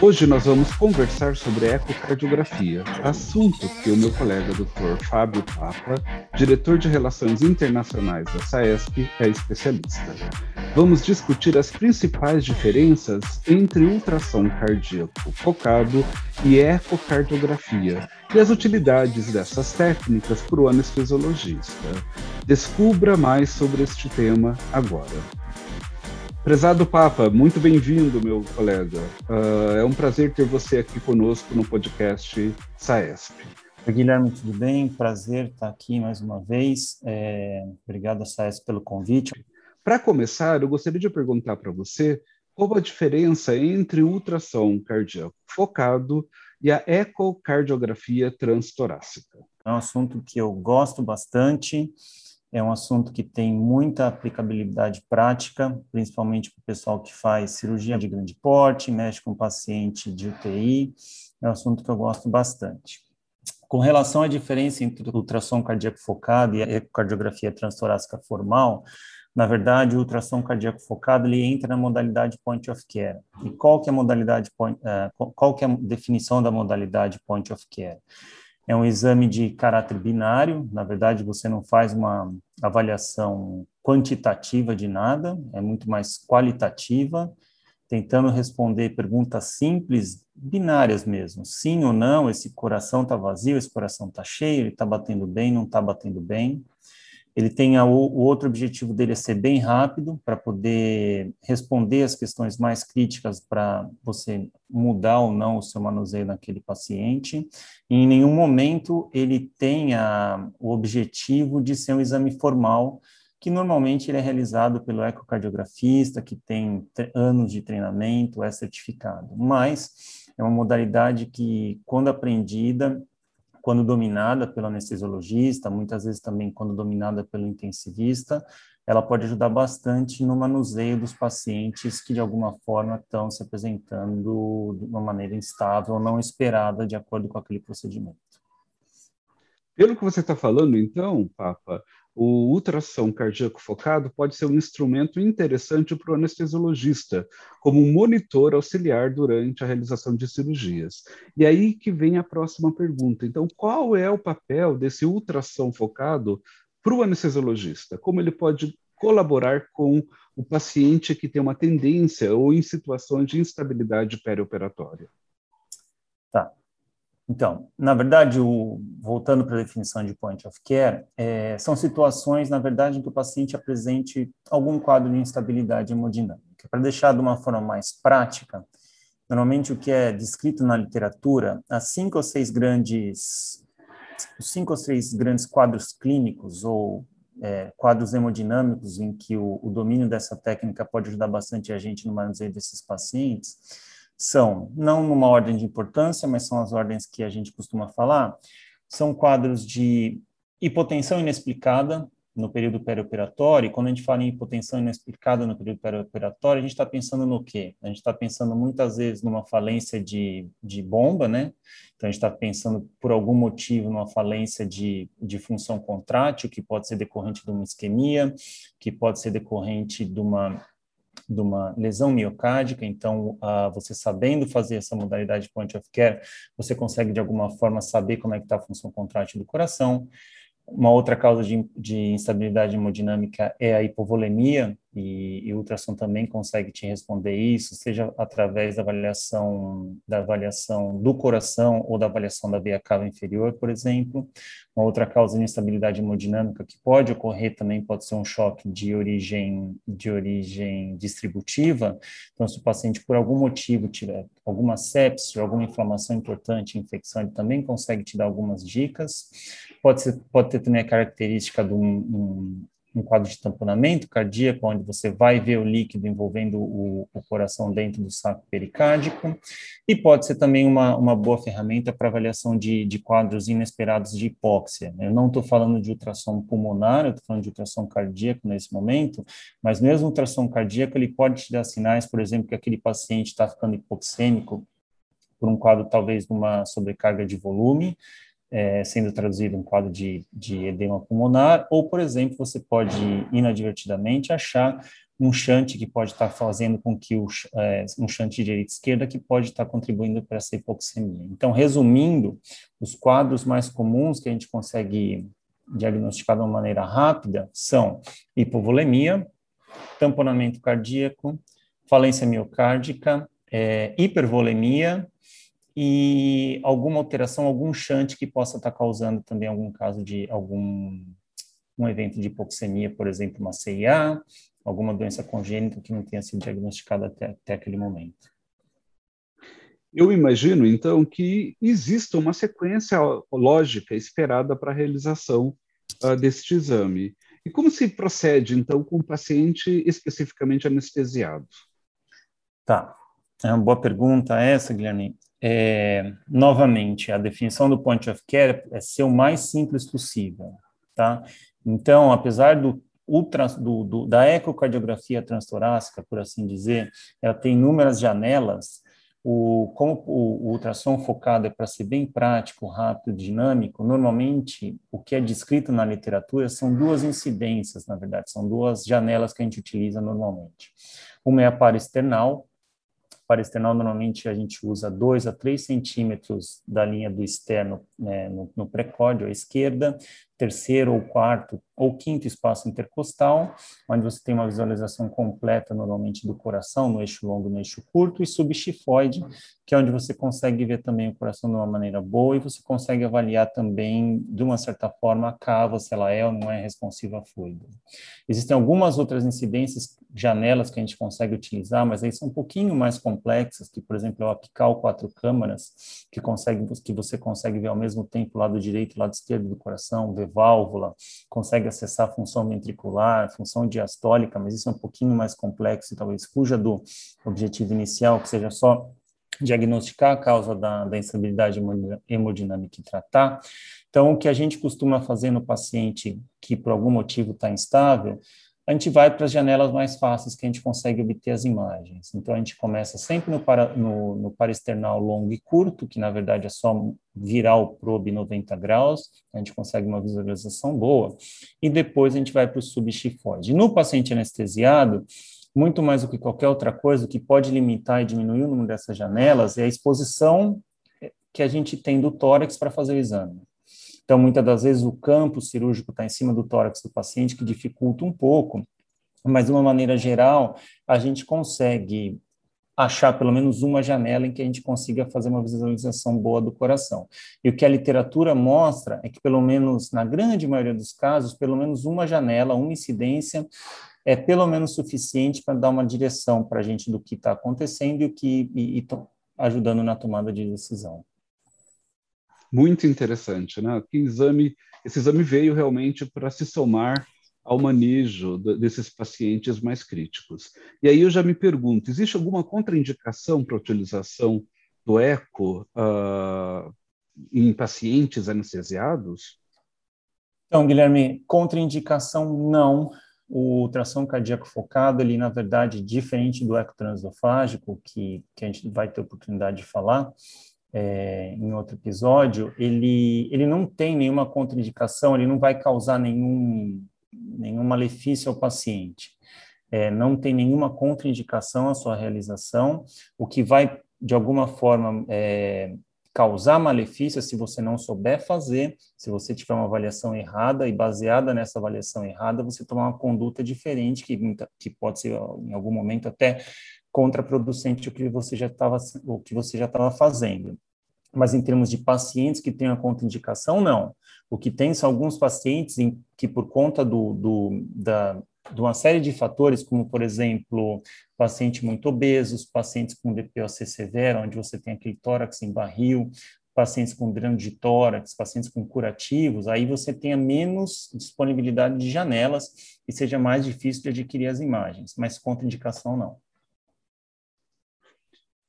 Hoje nós vamos conversar sobre ecocardiografia, assunto que o meu colega Dr. Fábio Papa, diretor de Relações Internacionais da SAESP, é especialista. Vamos discutir as principais diferenças entre ultrassom cardíaco focado e ecocardiografia e as utilidades dessas técnicas para o anestesiologista. Descubra mais sobre este tema agora. Prezado Papa, muito bem-vindo, meu colega. Uh, é um prazer ter você aqui conosco no podcast SAESP. Oi, Guilherme, tudo bem? Prazer estar aqui mais uma vez. É... Obrigado, SAESP, pelo convite. Para começar, eu gostaria de perguntar para você qual a diferença entre o ultrassom cardíaco focado e a ecocardiografia transtorácica. É um assunto que eu gosto bastante é um assunto que tem muita aplicabilidade prática, principalmente para o pessoal que faz cirurgia de grande porte, mexe com paciente de UTI. É um assunto que eu gosto bastante. Com relação à diferença entre ultrassom cardíaco focado e ecocardiografia transtorácica formal, na verdade, o ultrassom cardíaco focado ele entra na modalidade point of care. E qual que é a modalidade point, uh, qual que é a definição da modalidade point of care? É um exame de caráter binário, na verdade, você não faz uma avaliação quantitativa de nada, é muito mais qualitativa, tentando responder perguntas simples, binárias mesmo. Sim ou não, esse coração está vazio, esse coração está cheio, ele está batendo bem, não está batendo bem. Ele tem o outro objetivo dele é ser bem rápido para poder responder as questões mais críticas para você mudar ou não o seu manuseio naquele paciente. E em nenhum momento ele tem a, o objetivo de ser um exame formal, que normalmente ele é realizado pelo ecocardiografista, que tem anos de treinamento, é certificado. Mas é uma modalidade que, quando aprendida, quando dominada pelo anestesiologista, muitas vezes também quando dominada pelo intensivista, ela pode ajudar bastante no manuseio dos pacientes que de alguma forma estão se apresentando de uma maneira instável ou não esperada de acordo com aquele procedimento. Pelo que você está falando, então, Papa, o ultrassom cardíaco focado pode ser um instrumento interessante para o anestesiologista, como um monitor auxiliar durante a realização de cirurgias. E aí que vem a próxima pergunta. Então, qual é o papel desse ultrassom focado para o anestesiologista? Como ele pode colaborar com o paciente que tem uma tendência ou em situações de instabilidade perioperatória? Tá. Então, na verdade, o, voltando para a definição de point of care, é, são situações, na verdade, em que o paciente apresente algum quadro de instabilidade hemodinâmica. Para deixar de uma forma mais prática, normalmente o que é descrito na literatura, as cinco ou seis grandes, cinco ou seis grandes quadros clínicos ou é, quadros hemodinâmicos em que o, o domínio dessa técnica pode ajudar bastante a gente no manuseio desses pacientes, são, não numa ordem de importância, mas são as ordens que a gente costuma falar, são quadros de hipotensão inexplicada no período perioperatório, e quando a gente fala em hipotensão inexplicada no período perioperatório, a gente está pensando no quê? A gente está pensando muitas vezes numa falência de, de bomba, né? Então, a gente está pensando, por algum motivo, numa falência de, de função contrátil, que pode ser decorrente de uma isquemia, que pode ser decorrente de uma de uma lesão miocárdica, então uh, você sabendo fazer essa modalidade point of care, você consegue de alguma forma saber como é que está a função contrátil do coração. Uma outra causa de, de instabilidade hemodinâmica é a hipovolemia, e, e o ultrassom também consegue te responder isso, seja através da avaliação da avaliação do coração ou da avaliação da veia cava inferior, por exemplo. Uma outra causa de instabilidade hemodinâmica que pode ocorrer também pode ser um choque de origem de origem distributiva. Então, se o paciente por algum motivo tiver alguma sepse, alguma inflamação importante, infecção, ele também consegue te dar algumas dicas. Pode ser pode ter também a característica de um, um um quadro de tamponamento cardíaco, onde você vai ver o líquido envolvendo o, o coração dentro do saco pericárdico, e pode ser também uma, uma boa ferramenta para avaliação de, de quadros inesperados de hipóxia. Eu não estou falando de ultrassom pulmonar, eu estou falando de ultrassom cardíaco nesse momento, mas mesmo o ultrassom cardíaco, ele pode te dar sinais, por exemplo, que aquele paciente está ficando hipoxêmico por um quadro talvez de uma sobrecarga de volume, é, sendo traduzido um quadro de, de edema pulmonar, ou, por exemplo, você pode inadvertidamente achar um shunt que pode estar fazendo com que o, é, um shunt de direita esquerda que pode estar contribuindo para essa hipoxemia. Então, resumindo, os quadros mais comuns que a gente consegue diagnosticar de uma maneira rápida são hipovolemia, tamponamento cardíaco, falência miocárdica, é, hipervolemia e alguma alteração, algum shunt que possa estar causando também algum caso de algum um evento de hipoxemia, por exemplo, uma CIA, alguma doença congênita que não tenha sido diagnosticada até, até aquele momento. Eu imagino, então, que exista uma sequência lógica esperada para a realização uh, deste exame. E como se procede, então, com o paciente especificamente anestesiado? Tá. É uma boa pergunta essa, Guilherme é, novamente, a definição do point of care é ser o mais simples possível, tá? Então, apesar do, ultra, do, do da ecocardiografia transtorácica, por assim dizer, ela tem inúmeras janelas, o, como o, o ultrassom focado é para ser bem prático, rápido, dinâmico, normalmente o que é descrito na literatura são duas incidências, na verdade, são duas janelas que a gente utiliza normalmente. Uma é a parasternal, para external, normalmente a gente usa 2 a 3 centímetros da linha do externo né, no, no precórdio à esquerda, terceiro ou quarto ou quinto espaço intercostal, onde você tem uma visualização completa, normalmente, do coração, no eixo longo no eixo curto, e subchifoide, que é onde você consegue ver também o coração de uma maneira boa e você consegue avaliar também, de uma certa forma, a cava, se ela é ou não é responsiva a fluido. Existem algumas outras incidências, janelas que a gente consegue utilizar, mas aí são um pouquinho mais complexas, que, por exemplo, é o apical quatro câmaras, que, consegue, que você consegue ver ao mesmo tempo o lado direito e o lado esquerdo do coração, ver válvula, consegue acessar a função ventricular, função diastólica, mas isso é um pouquinho mais complexo e talvez fuja do objetivo inicial, que seja só diagnosticar a causa da, da instabilidade hemodinâmica e tratar. Então, o que a gente costuma fazer no paciente que por algum motivo está instável a gente vai para as janelas mais fáceis que a gente consegue obter as imagens. Então, a gente começa sempre no, para, no, no parasternal longo e curto, que na verdade é só virar o probe 90 graus, a gente consegue uma visualização boa, e depois a gente vai para o subchifoide. No paciente anestesiado, muito mais do que qualquer outra coisa, o que pode limitar e diminuir o número dessas janelas é a exposição que a gente tem do tórax para fazer o exame. Então, muitas das vezes, o campo cirúrgico está em cima do tórax do paciente, que dificulta um pouco, mas, de uma maneira geral, a gente consegue achar pelo menos uma janela em que a gente consiga fazer uma visualização boa do coração. E o que a literatura mostra é que, pelo menos na grande maioria dos casos, pelo menos uma janela, uma incidência, é pelo menos suficiente para dar uma direção para a gente do que está acontecendo e o que e, e ajudando na tomada de decisão muito interessante, né? Que exame, esse exame veio realmente para se somar ao manejo desses pacientes mais críticos. E aí eu já me pergunto, existe alguma contraindicação para a utilização do eco uh, em pacientes anestesiados? Então, Guilherme, contraindicação não. O ultrassom cardíaco focado, ele, na verdade, diferente do eco transofágico, que, que a gente vai ter oportunidade de falar, é, em outro episódio, ele, ele não tem nenhuma contraindicação, ele não vai causar nenhum, nenhum malefício ao paciente. É, não tem nenhuma contraindicação à sua realização, o que vai, de alguma forma, é, causar malefício se você não souber fazer, se você tiver uma avaliação errada e baseada nessa avaliação errada, você tomar uma conduta diferente, que, que pode ser, em algum momento, até contraproducente o que você já estava o que você já estava fazendo. Mas em termos de pacientes que têm a contraindicação, não. O que tem são alguns pacientes em, que, por conta do, do, da, de uma série de fatores, como, por exemplo, paciente muito obesos, pacientes com DPOC severo, onde você tem aquele tórax em barril, pacientes com dreno de tórax, pacientes com curativos, aí você tenha menos disponibilidade de janelas e seja mais difícil de adquirir as imagens, mas contraindicação não.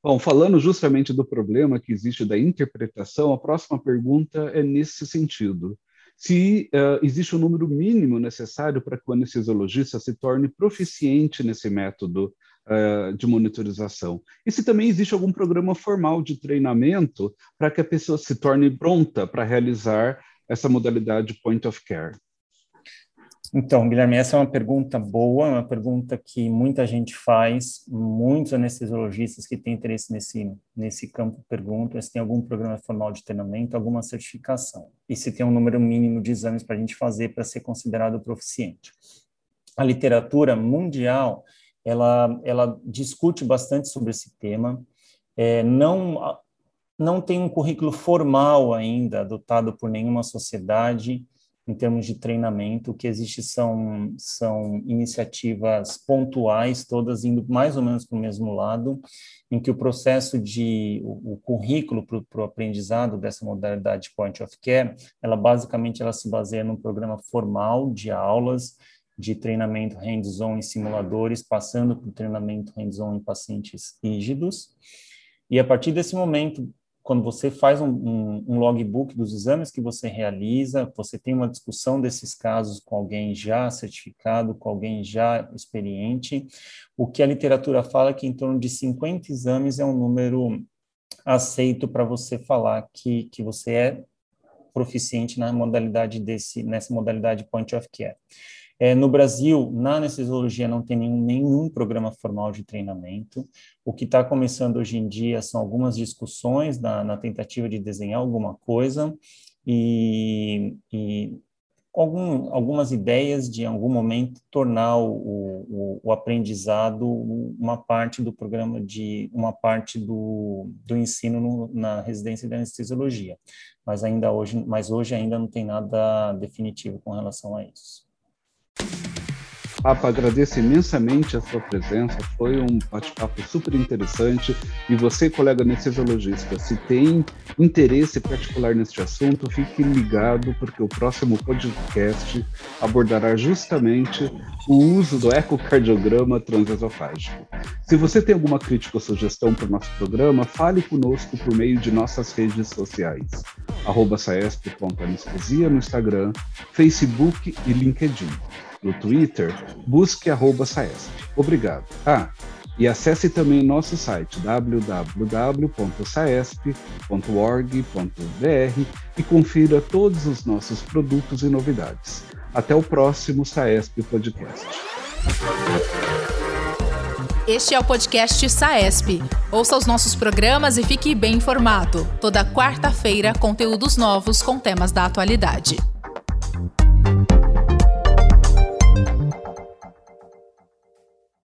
Bom, falando justamente do problema que existe da interpretação, a próxima pergunta é nesse sentido. Se uh, existe o um número mínimo necessário para que o anestesiologista se torne proficiente nesse método uh, de monitorização. E se também existe algum programa formal de treinamento para que a pessoa se torne pronta para realizar essa modalidade point of care. Então, Guilherme, essa é uma pergunta boa, uma pergunta que muita gente faz, muitos anestesiologistas que têm interesse nesse, nesse campo perguntam se tem algum programa formal de treinamento, alguma certificação, e se tem um número mínimo de exames para a gente fazer para ser considerado proficiente. A literatura mundial ela, ela discute bastante sobre esse tema. É, não, não tem um currículo formal ainda adotado por nenhuma sociedade em termos de treinamento. O que existe são, são iniciativas pontuais, todas indo mais ou menos para o mesmo lado, em que o processo de, o, o currículo para o aprendizado dessa modalidade point of care, ela basicamente ela se baseia num programa formal de aulas, de treinamento hands-on em simuladores, passando por treinamento hands-on em pacientes rígidos. E a partir desse momento, quando você faz um, um, um, logbook dos exames que você realiza, você tem uma discussão desses casos com alguém já certificado, com alguém já experiente, o que a literatura fala é que em torno de 50 exames é um número aceito para você falar que, que você é proficiente na modalidade desse, nessa modalidade point of care. É, no Brasil, na anestesiologia, não tem nenhum, nenhum programa formal de treinamento. O que está começando hoje em dia são algumas discussões na, na tentativa de desenhar alguma coisa e, e algum, algumas ideias de, em algum momento, tornar o, o, o, aprendizado uma parte do programa de, uma parte do, do ensino no, na residência de anestesiologia. Mas ainda hoje, mas hoje ainda não tem nada definitivo com relação a isso. Papa, agradeço imensamente a sua presença, foi um bate-papo super interessante. E você, colega anestesiologista, se tem interesse particular neste assunto, fique ligado, porque o próximo podcast abordará justamente o uso do ecocardiograma transesofágico. Se você tem alguma crítica ou sugestão para o nosso programa, fale conosco por meio de nossas redes sociais, arroba saesp.anestesia no Instagram, Facebook e LinkedIn no Twitter, busque arroba Saesp. Obrigado. Ah, e acesse também nosso site www.saesp.org.br e confira todos os nossos produtos e novidades. Até o próximo Saesp Podcast. Este é o podcast Saesp. Ouça os nossos programas e fique bem informado. Toda quarta-feira, conteúdos novos com temas da atualidade.